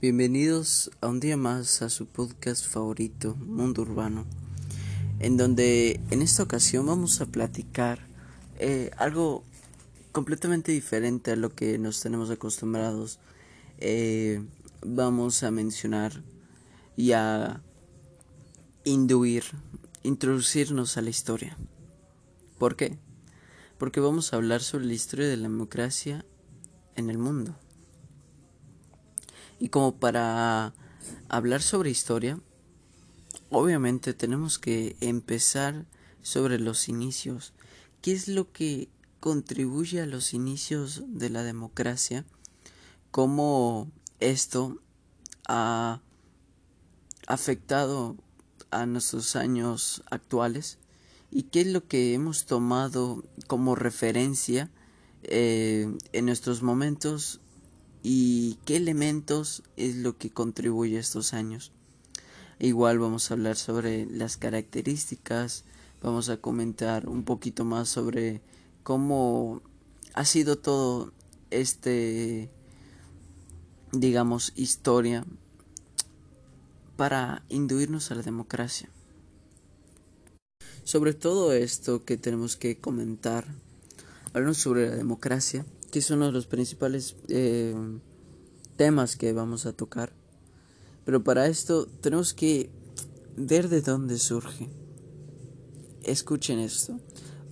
Bienvenidos a un día más a su podcast favorito, Mundo Urbano, en donde en esta ocasión vamos a platicar eh, algo completamente diferente a lo que nos tenemos acostumbrados. Eh, vamos a mencionar y a induir, introducirnos a la historia. ¿Por qué? Porque vamos a hablar sobre la historia de la democracia en el mundo. Y como para hablar sobre historia, obviamente tenemos que empezar sobre los inicios. ¿Qué es lo que contribuye a los inicios de la democracia? ¿Cómo esto ha afectado a nuestros años actuales? ¿Y qué es lo que hemos tomado como referencia eh, en nuestros momentos y qué elementos es lo que contribuye a estos años. Igual vamos a hablar sobre las características, vamos a comentar un poquito más sobre cómo ha sido todo este, digamos, historia para induirnos a la democracia. Sobre todo esto que tenemos que comentar, hablamos sobre la democracia, que es uno de los principales eh, temas que vamos a tocar. Pero para esto tenemos que ver de dónde surge. Escuchen esto.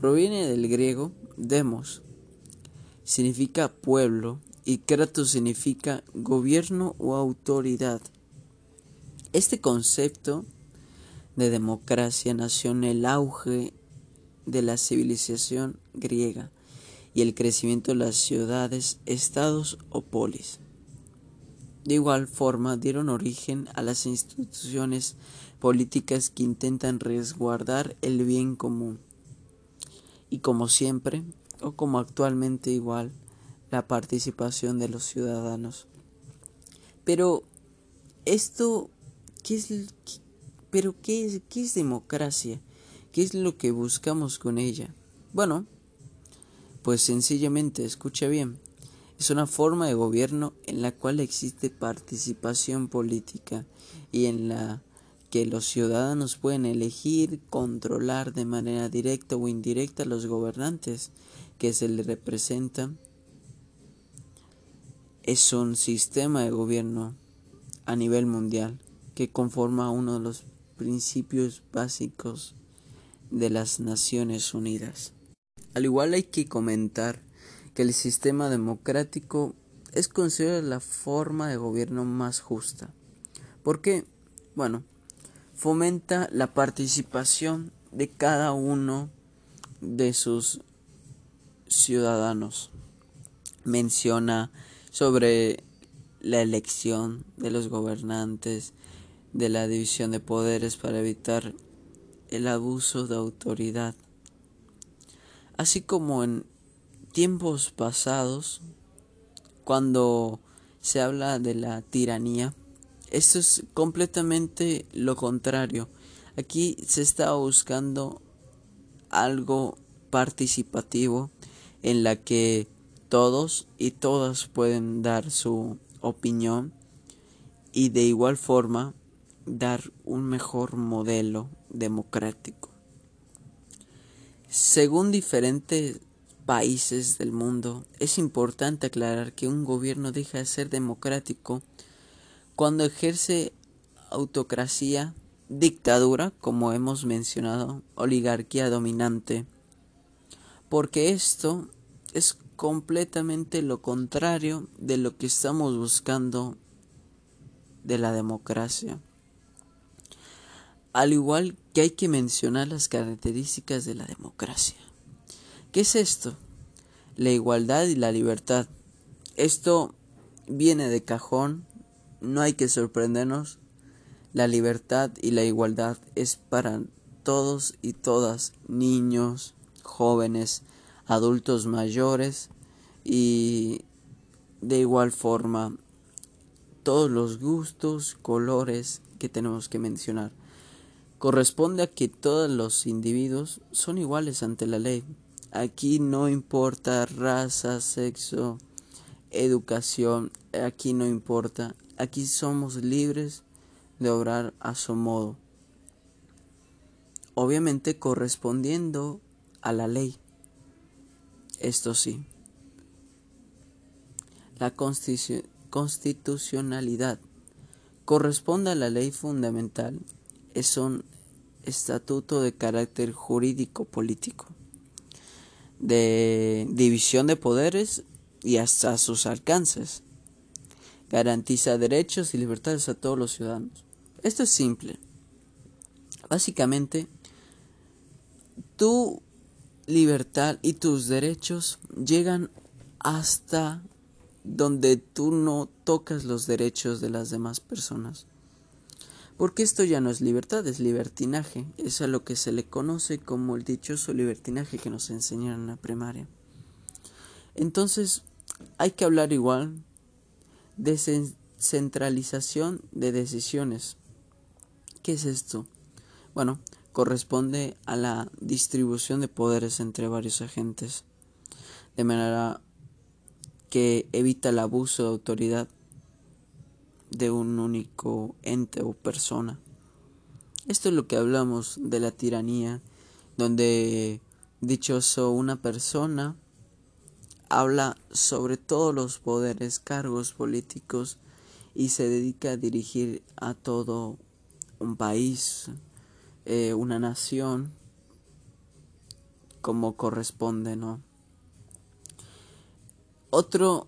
Proviene del griego demos. Significa pueblo y kratos significa gobierno o autoridad. Este concepto de democracia nació en el auge de la civilización griega y el crecimiento de las ciudades, estados o polis. De igual forma dieron origen a las instituciones políticas que intentan resguardar el bien común. Y como siempre, o como actualmente igual, la participación de los ciudadanos. Pero esto, ¿qué es, pero qué es, qué es democracia? ¿Qué es lo que buscamos con ella? Bueno, pues sencillamente, escucha bien, es una forma de gobierno en la cual existe participación política y en la que los ciudadanos pueden elegir, controlar de manera directa o indirecta a los gobernantes que se les representan. Es un sistema de gobierno a nivel mundial que conforma uno de los principios básicos de las Naciones Unidas. Al igual hay que comentar que el sistema democrático es considerado la forma de gobierno más justa. ¿Por qué? Bueno, fomenta la participación de cada uno de sus ciudadanos. Menciona sobre la elección de los gobernantes, de la división de poderes para evitar el abuso de autoridad así como en tiempos pasados, cuando se habla de la tiranía, esto es completamente lo contrario. Aquí se está buscando algo participativo en la que todos y todas pueden dar su opinión y de igual forma dar un mejor modelo democrático. Según diferentes países del mundo, es importante aclarar que un gobierno deja de ser democrático cuando ejerce autocracia, dictadura, como hemos mencionado, oligarquía dominante, porque esto es completamente lo contrario de lo que estamos buscando de la democracia. Al igual que hay que mencionar las características de la democracia. ¿Qué es esto? La igualdad y la libertad. Esto viene de cajón, no hay que sorprendernos. La libertad y la igualdad es para todos y todas, niños, jóvenes, adultos mayores y de igual forma todos los gustos, colores que tenemos que mencionar corresponde a que todos los individuos son iguales ante la ley. Aquí no importa raza, sexo, educación, aquí no importa. Aquí somos libres de obrar a su modo. Obviamente correspondiendo a la ley. Esto sí. La constitucionalidad corresponde a la ley fundamental. Estatuto de carácter jurídico político, de división de poderes y hasta sus alcances. Garantiza derechos y libertades a todos los ciudadanos. Esto es simple. Básicamente, tu libertad y tus derechos llegan hasta donde tú no tocas los derechos de las demás personas. Porque esto ya no es libertad, es libertinaje. Es a lo que se le conoce como el dichoso libertinaje que nos enseñaron en la primaria. Entonces, hay que hablar igual de centralización de decisiones. ¿Qué es esto? Bueno, corresponde a la distribución de poderes entre varios agentes, de manera que evita el abuso de autoridad de un único ente o persona. Esto es lo que hablamos de la tiranía, donde dichoso una persona habla sobre todos los poderes, cargos políticos y se dedica a dirigir a todo un país, eh, una nación, como corresponde, ¿no? Otro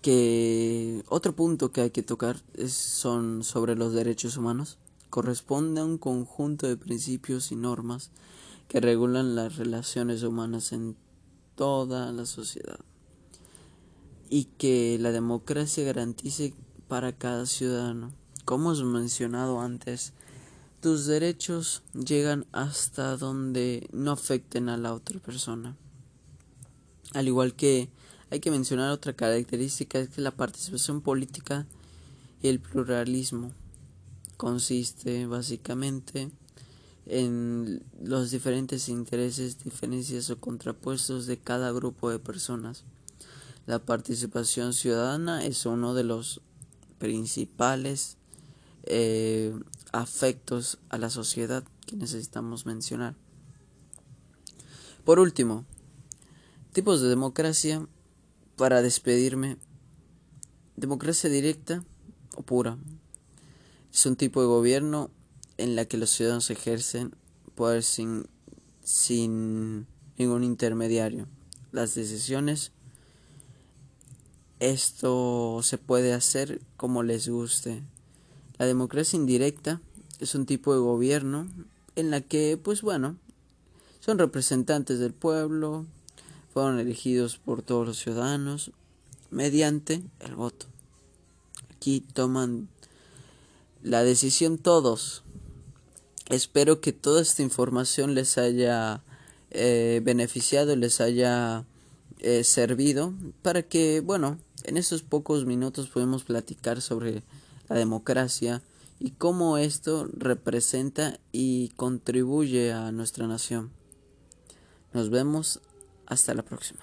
que otro punto que hay que tocar es, son sobre los derechos humanos. Corresponde a un conjunto de principios y normas que regulan las relaciones humanas en toda la sociedad y que la democracia garantice para cada ciudadano. Como hemos mencionado antes, tus derechos llegan hasta donde no afecten a la otra persona. Al igual que hay que mencionar otra característica es que la participación política y el pluralismo consiste básicamente en los diferentes intereses, diferencias o contrapuestos de cada grupo de personas. La participación ciudadana es uno de los principales eh, afectos a la sociedad que necesitamos mencionar. Por último, tipos de democracia para despedirme, democracia directa o pura. Es un tipo de gobierno en la que los ciudadanos ejercen poder sin, sin ningún intermediario. Las decisiones, esto se puede hacer como les guste. La democracia indirecta es un tipo de gobierno en la que, pues bueno, son representantes del pueblo, fueron elegidos por todos los ciudadanos mediante el voto. Aquí toman la decisión todos. Espero que toda esta información les haya eh, beneficiado, les haya eh, servido para que, bueno, en estos pocos minutos podemos platicar sobre la democracia y cómo esto representa y contribuye a nuestra nación. Nos vemos hasta la próxima.